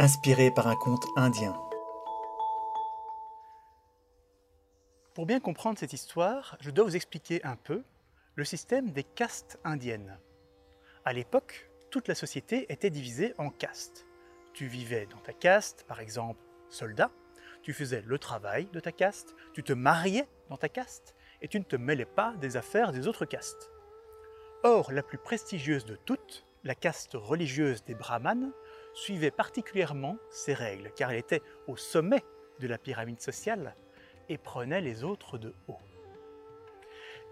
inspiré par un conte indien. Pour bien comprendre cette histoire, je dois vous expliquer un peu le système des castes indiennes. À l'époque, toute la société était divisée en castes. Tu vivais dans ta caste, par exemple soldat, tu faisais le travail de ta caste, tu te mariais dans ta caste, et tu ne te mêlais pas des affaires des autres castes. Or, la plus prestigieuse de toutes, la caste religieuse des brahmanes, suivait particulièrement ces règles, car elle était au sommet de la pyramide sociale et prenait les autres de haut.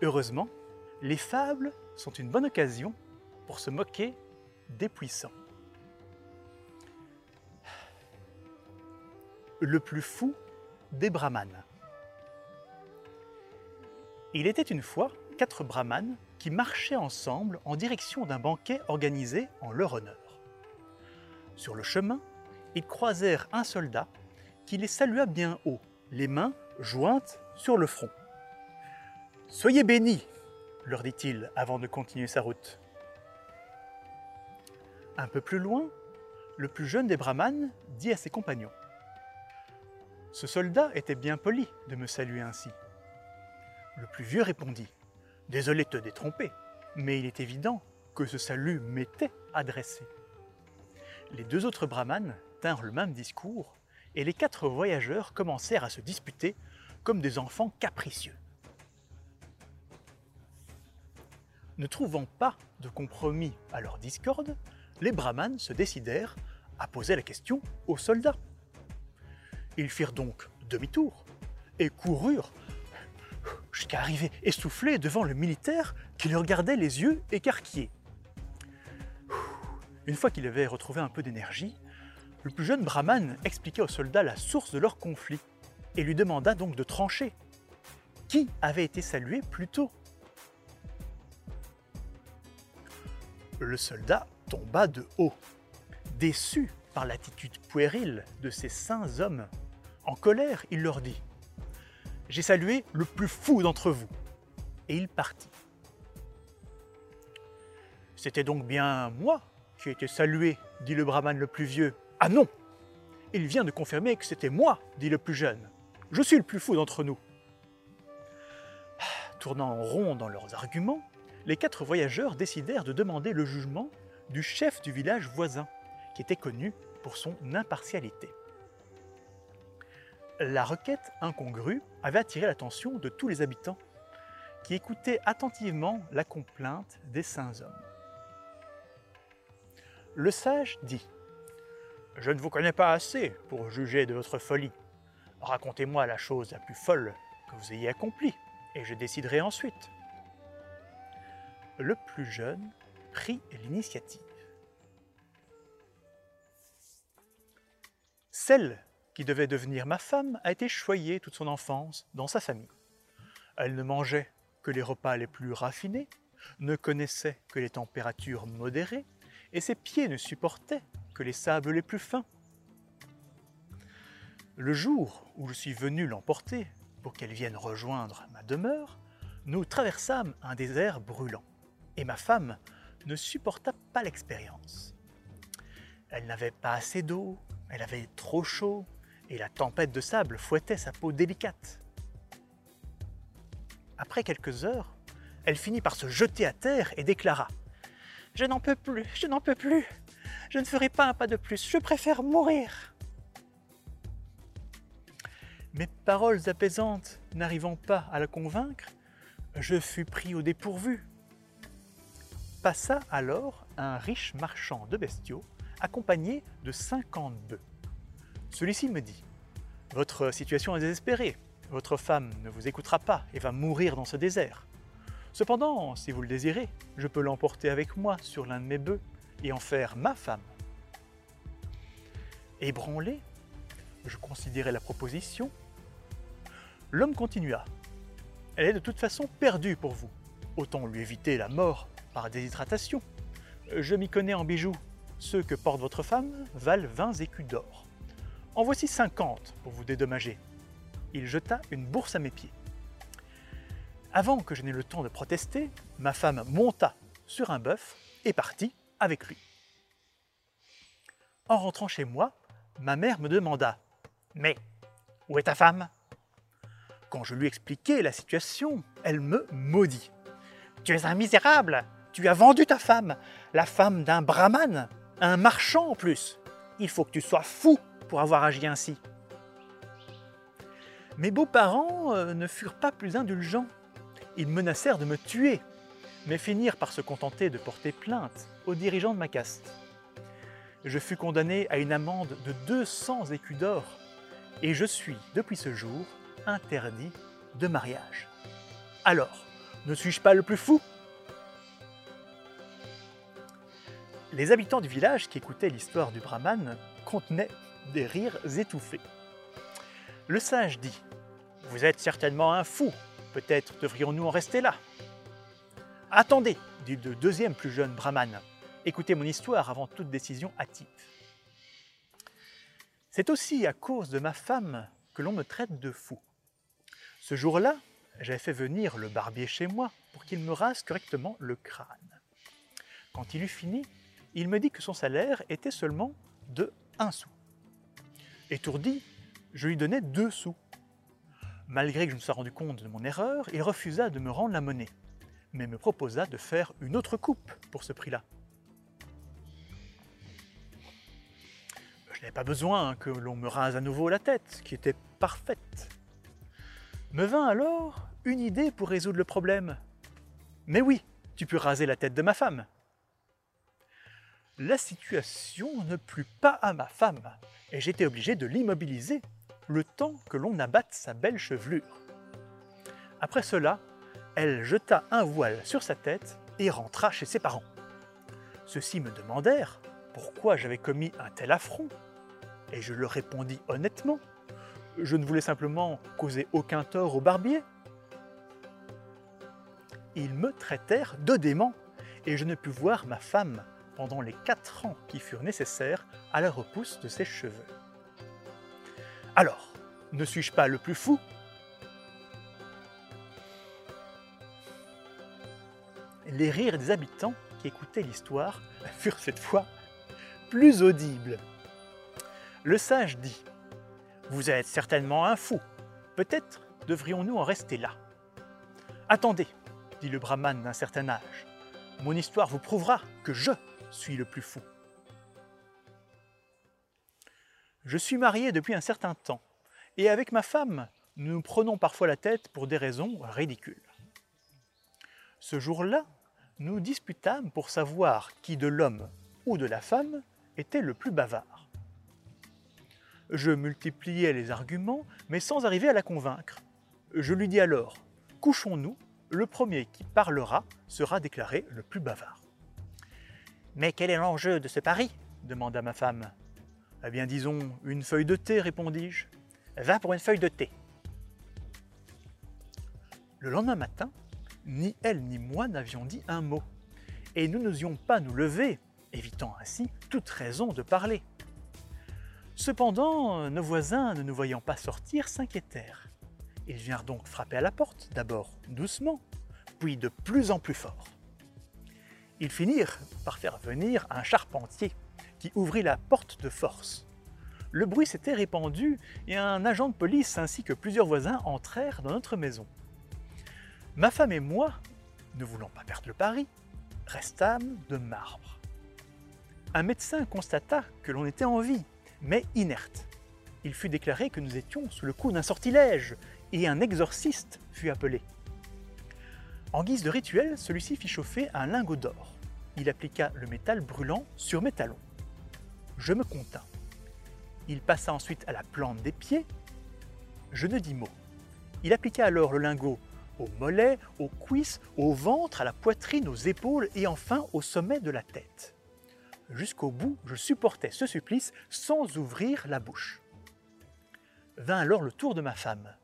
Heureusement, les fables sont une bonne occasion pour se moquer des puissants. Le plus fou des brahmanes. Il était une fois quatre brahmanes qui marchaient ensemble en direction d'un banquet organisé en leur honneur. Sur le chemin, ils croisèrent un soldat qui les salua bien haut, les mains jointes sur le front. Soyez bénis, leur dit-il avant de continuer sa route. Un peu plus loin, le plus jeune des brahmanes dit à ses compagnons Ce soldat était bien poli de me saluer ainsi. Le plus vieux répondit Désolé de te détromper, mais il est évident que ce salut m'était adressé. Les deux autres brahmanes tinrent le même discours et les quatre voyageurs commencèrent à se disputer comme des enfants capricieux. Ne trouvant pas de compromis à leur discorde, les brahmanes se décidèrent à poser la question aux soldats. Ils firent donc demi-tour et coururent jusqu'à arriver essoufflés devant le militaire qui leur regardait les yeux écarquillés. Une fois qu'il avait retrouvé un peu d'énergie, le plus jeune brahman expliqua aux soldats la source de leur conflit et lui demanda donc de trancher. Qui avait été salué plus tôt? Le soldat tomba de haut, déçu par l'attitude puérile de ces saints hommes. En colère, il leur dit j'ai salué le plus fou d'entre vous. Et il partit. C'était donc bien moi qui été salué, dit le brahman le plus vieux. Ah non Il vient de confirmer que c'était moi, dit le plus jeune. Je suis le plus fou d'entre nous. Tournant en rond dans leurs arguments, les quatre voyageurs décidèrent de demander le jugement du chef du village voisin, qui était connu pour son impartialité. La requête incongrue avait attiré l'attention de tous les habitants, qui écoutaient attentivement la complainte des saints hommes. Le sage dit Je ne vous connais pas assez pour juger de votre folie. Racontez-moi la chose la plus folle que vous ayez accomplie, et je déciderai ensuite. Le plus jeune prit l'initiative. Celle qui devait devenir ma femme, a été choyée toute son enfance dans sa famille. Elle ne mangeait que les repas les plus raffinés, ne connaissait que les températures modérées, et ses pieds ne supportaient que les sables les plus fins. Le jour où je suis venu l'emporter pour qu'elle vienne rejoindre ma demeure, nous traversâmes un désert brûlant, et ma femme ne supporta pas l'expérience. Elle n'avait pas assez d'eau, elle avait trop chaud, et la tempête de sable fouettait sa peau délicate. Après quelques heures, elle finit par se jeter à terre et déclara ⁇ Je n'en peux plus, je n'en peux plus, je ne ferai pas un pas de plus, je préfère mourir !⁇ Mes paroles apaisantes n'arrivant pas à la convaincre, je fus pris au dépourvu. Passa alors un riche marchand de bestiaux accompagné de cinquante bœufs. Celui-ci me dit Votre situation est désespérée. Votre femme ne vous écoutera pas et va mourir dans ce désert. Cependant, si vous le désirez, je peux l'emporter avec moi sur l'un de mes bœufs et en faire ma femme. Ébranlé, je considérai la proposition. L'homme continua. Elle est de toute façon perdue pour vous. Autant lui éviter la mort par déshydratation. Je m'y connais en bijoux. Ceux que porte votre femme valent 20 écus d'or. En voici 50 pour vous dédommager. Il jeta une bourse à mes pieds. Avant que je n'aie le temps de protester, ma femme monta sur un bœuf et partit avec lui. En rentrant chez moi, ma mère me demanda Mais où est ta femme? Quand je lui expliquai la situation, elle me maudit. Tu es un misérable Tu as vendu ta femme, la femme d'un brahman, un marchand en plus. Il faut que tu sois fou pour avoir agi ainsi. Mes beaux-parents euh, ne furent pas plus indulgents. Ils menacèrent de me tuer, mais finirent par se contenter de porter plainte aux dirigeants de ma caste. Je fus condamné à une amende de 200 écus d'or, et je suis, depuis ce jour, interdit de mariage. Alors, ne suis-je pas le plus fou? Les habitants du village qui écoutaient l'histoire du brahman contenaient des rires étouffés. Le sage dit Vous êtes certainement un fou, peut-être devrions-nous en rester là. Attendez, dit le deuxième plus jeune brahman, écoutez mon histoire avant toute décision hâtive. C'est aussi à cause de ma femme que l'on me traite de fou. Ce jour-là, j'avais fait venir le barbier chez moi pour qu'il me rase correctement le crâne. Quand il eut fini, il me dit que son salaire était seulement de un sou. Étourdi, je lui donnais deux sous. Malgré que je me sois rendu compte de mon erreur, il refusa de me rendre la monnaie, mais me proposa de faire une autre coupe pour ce prix-là. Je n'avais pas besoin que l'on me rase à nouveau la tête, qui était parfaite. Me vint alors une idée pour résoudre le problème. Mais oui, tu peux raser la tête de ma femme. La situation ne plut pas à ma femme, et j'étais obligé de l'immobiliser le temps que l'on abatte sa belle chevelure. Après cela, elle jeta un voile sur sa tête et rentra chez ses parents. Ceux-ci me demandèrent pourquoi j'avais commis un tel affront, et je leur répondis honnêtement. Je ne voulais simplement causer aucun tort au barbier. Ils me traitèrent de dément, et je ne pus voir ma femme pendant les quatre ans qui furent nécessaires à la repousse de ses cheveux. Alors, ne suis-je pas le plus fou? Les rires des habitants qui écoutaient l'histoire furent cette fois plus audibles. Le sage dit Vous êtes certainement un fou. Peut-être devrions-nous en rester là. Attendez, dit le brahman d'un certain âge. Mon histoire vous prouvera que je suis le plus fou. Je suis marié depuis un certain temps, et avec ma femme, nous nous prenons parfois la tête pour des raisons ridicules. Ce jour-là, nous disputâmes pour savoir qui de l'homme ou de la femme était le plus bavard. Je multipliais les arguments, mais sans arriver à la convaincre. Je lui dis alors Couchons-nous, le premier qui parlera sera déclaré le plus bavard. Mais quel est l'enjeu de ce pari? demanda ma femme. Eh bien, disons, une feuille de thé, répondis-je. Va pour une feuille de thé. Le lendemain matin, ni elle ni moi n'avions dit un mot, et nous n'osions pas nous lever, évitant ainsi toute raison de parler. Cependant, nos voisins, ne nous voyant pas sortir, s'inquiétèrent. Ils vinrent donc frapper à la porte, d'abord doucement, puis de plus en plus fort. Ils finirent par faire venir un charpentier qui ouvrit la porte de force. Le bruit s'était répandu et un agent de police ainsi que plusieurs voisins entrèrent dans notre maison. Ma femme et moi, ne voulant pas perdre le pari, restâmes de marbre. Un médecin constata que l'on était en vie, mais inerte. Il fut déclaré que nous étions sous le coup d'un sortilège et un exorciste fut appelé. En guise de rituel, celui-ci fit chauffer un lingot d'or. Il appliqua le métal brûlant sur mes talons. Je me contins. Il passa ensuite à la plante des pieds. Je ne dis mot. Il appliqua alors le lingot aux mollets, aux cuisses, au ventre, à la poitrine, aux épaules et enfin au sommet de la tête. Jusqu'au bout, je supportais ce supplice sans ouvrir la bouche. Vint alors le tour de ma femme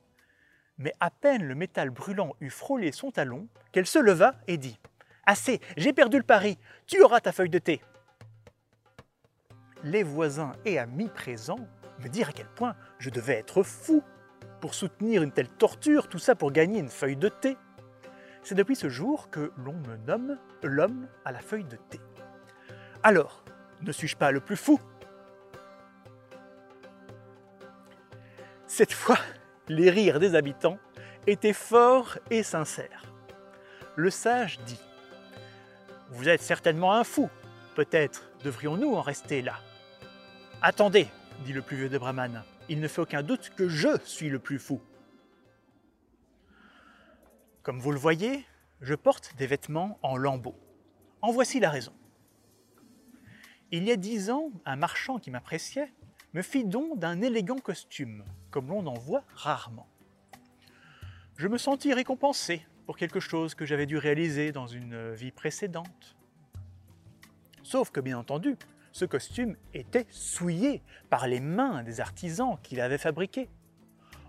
mais à peine le métal brûlant eut frôlé son talon, qu'elle se leva et dit Assez, j'ai perdu le pari, tu auras ta feuille de thé. Les voisins et amis présents me dirent à quel point je devais être fou pour soutenir une telle torture, tout ça pour gagner une feuille de thé. C'est depuis ce jour que l'on me nomme l'homme à la feuille de thé. Alors, ne suis-je pas le plus fou? Cette fois, les rires des habitants étaient forts et sincères. Le sage dit Vous êtes certainement un fou. Peut-être devrions-nous en rester là. Attendez, dit le plus vieux de Brahman, il ne fait aucun doute que je suis le plus fou. Comme vous le voyez, je porte des vêtements en lambeaux. En voici la raison. Il y a dix ans, un marchand qui m'appréciait me fit don d'un élégant costume, comme l'on en voit rarement. Je me sentis récompensé pour quelque chose que j'avais dû réaliser dans une vie précédente. Sauf que, bien entendu, ce costume était souillé par les mains des artisans qui l'avaient fabriqué.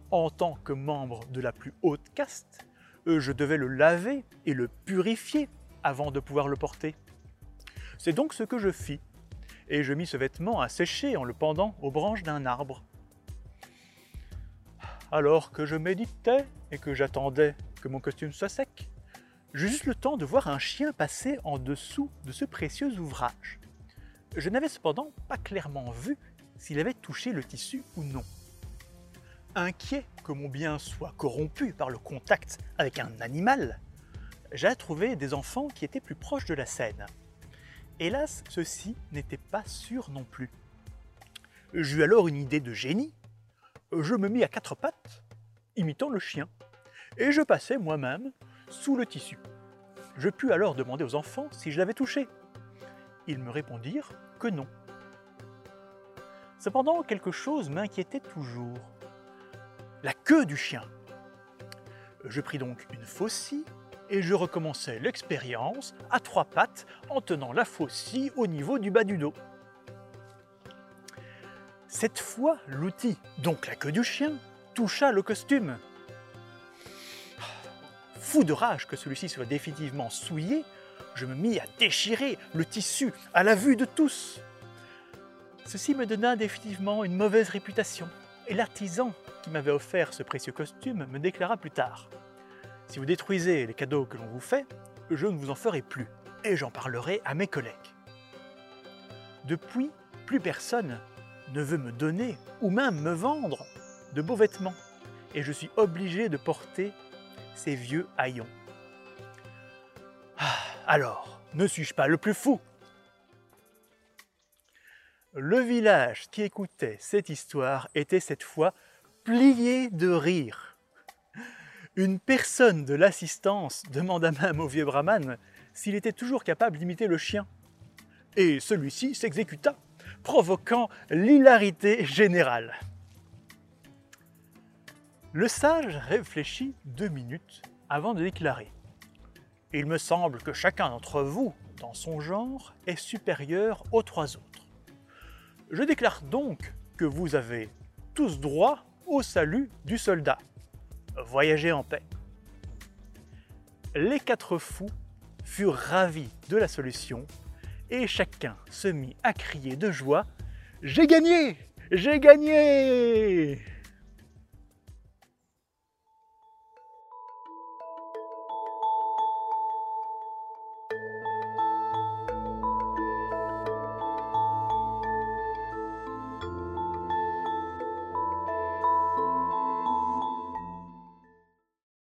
En tant que membre de la plus haute caste, je devais le laver et le purifier avant de pouvoir le porter. C'est donc ce que je fis, et je mis ce vêtement à sécher en le pendant aux branches d'un arbre. Alors que je méditais et que j'attendais que mon costume soit sec, j'eus juste le temps de voir un chien passer en dessous de ce précieux ouvrage. Je n'avais cependant pas clairement vu s'il avait touché le tissu ou non. Inquiet que mon bien soit corrompu par le contact avec un animal, j'ai trouvé des enfants qui étaient plus proches de la scène. Hélas, ceci n'était pas sûr non plus. J'eus alors une idée de génie. Je me mis à quatre pattes, imitant le chien, et je passai moi-même sous le tissu. Je pus alors demander aux enfants si je l'avais touché. Ils me répondirent que non. Cependant, quelque chose m'inquiétait toujours. La queue du chien. Je pris donc une faucille et je recommençai l'expérience à trois pattes en tenant la faucille au niveau du bas du dos. Cette fois, l'outil, donc la queue du chien, toucha le costume. Fou de rage que celui-ci soit définitivement souillé, je me mis à déchirer le tissu à la vue de tous. Ceci me donna définitivement une mauvaise réputation, et l'artisan qui m'avait offert ce précieux costume me déclara plus tard Si vous détruisez les cadeaux que l'on vous fait, je ne vous en ferai plus, et j'en parlerai à mes collègues. Depuis, plus personne ne veut me donner ou même me vendre de beaux vêtements, et je suis obligé de porter ces vieux haillons. Alors, ne suis-je pas le plus fou? Le village qui écoutait cette histoire était cette fois plié de rire. Une personne de l'assistance demanda même au vieux brahman s'il était toujours capable d'imiter le chien. Et celui-ci s'exécuta, provoquant l'hilarité générale. Le sage réfléchit deux minutes avant de déclarer Il me semble que chacun d'entre vous, dans son genre, est supérieur aux trois autres. Je déclare donc que vous avez tous droit au salut du soldat. Voyagez en paix. Les quatre fous furent ravis de la solution et chacun se mit à crier de joie J'ai gagné J'ai gagné